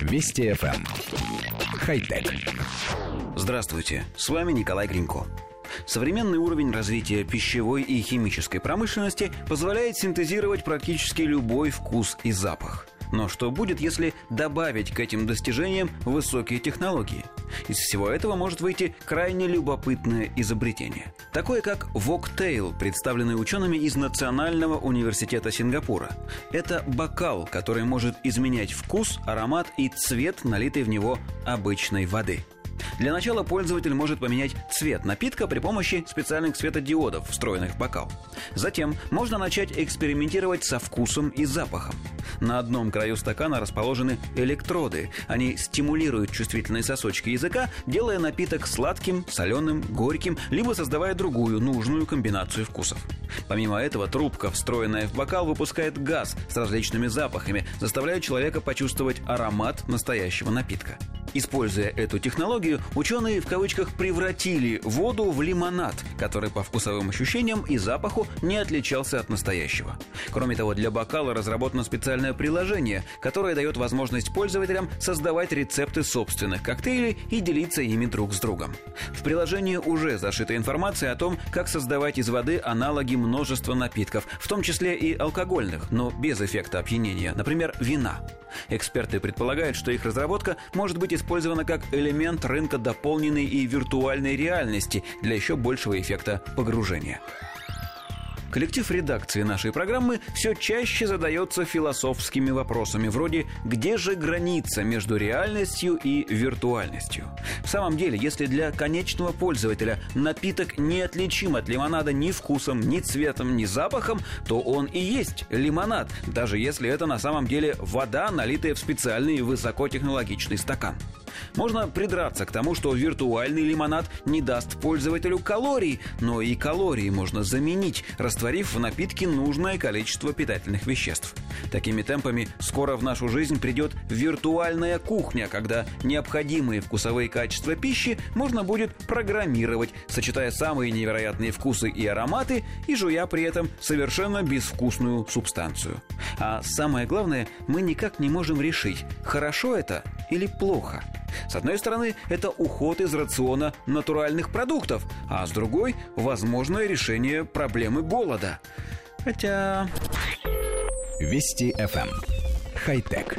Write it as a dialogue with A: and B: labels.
A: Вести FM. Эм. Хай-тек.
B: Здравствуйте, с вами Николай Гринько. Современный уровень развития пищевой и химической промышленности позволяет синтезировать практически любой вкус и запах. Но что будет, если добавить к этим достижениям высокие технологии? Из всего этого может выйти крайне любопытное изобретение. Такое как Воктейл, представленный учеными из Национального университета Сингапура. Это бокал, который может изменять вкус, аромат и цвет налитой в него обычной воды. Для начала пользователь может поменять цвет напитка при помощи специальных светодиодов, встроенных в бокал. Затем можно начать экспериментировать со вкусом и запахом. На одном краю стакана расположены электроды. Они стимулируют чувствительные сосочки языка, делая напиток сладким, соленым, горьким, либо создавая другую, нужную комбинацию вкусов. Помимо этого, трубка, встроенная в бокал, выпускает газ с различными запахами, заставляя человека почувствовать аромат настоящего напитка. Используя эту технологию, ученые в кавычках превратили воду в лимонад, который по вкусовым ощущениям и запаху не отличался от настоящего. Кроме того, для бокала разработано специальное приложение, которое дает возможность пользователям создавать рецепты собственных коктейлей и делиться ими друг с другом. В приложении уже зашита информация о том, как создавать из воды аналоги множества напитков, в том числе и алкогольных, но без эффекта опьянения, например, вина. Эксперты предполагают, что их разработка может быть использована как элемент рынка дополненной и виртуальной реальности для еще большего эффекта погружения. Коллектив редакции нашей программы все чаще задается философскими вопросами вроде «Где же граница между реальностью и виртуальностью?». В самом деле, если для конечного пользователя напиток неотличим от лимонада ни вкусом, ни цветом, ни запахом, то он и есть лимонад, даже если это на самом деле вода, налитая в специальный высокотехнологичный стакан. Можно придраться к тому, что виртуальный лимонад не даст пользователю калорий, но и калории можно заменить, растворив в напитке нужное количество питательных веществ. Такими темпами скоро в нашу жизнь придет виртуальная кухня, когда необходимые вкусовые качества пищи можно будет программировать, сочетая самые невероятные вкусы и ароматы и жуя при этом совершенно безвкусную субстанцию. А самое главное, мы никак не можем решить, хорошо это или плохо. С одной стороны, это уход из рациона натуральных продуктов, а с другой – возможное решение проблемы голода. Хотя...
A: Вести FM. Эм. Хай-тек.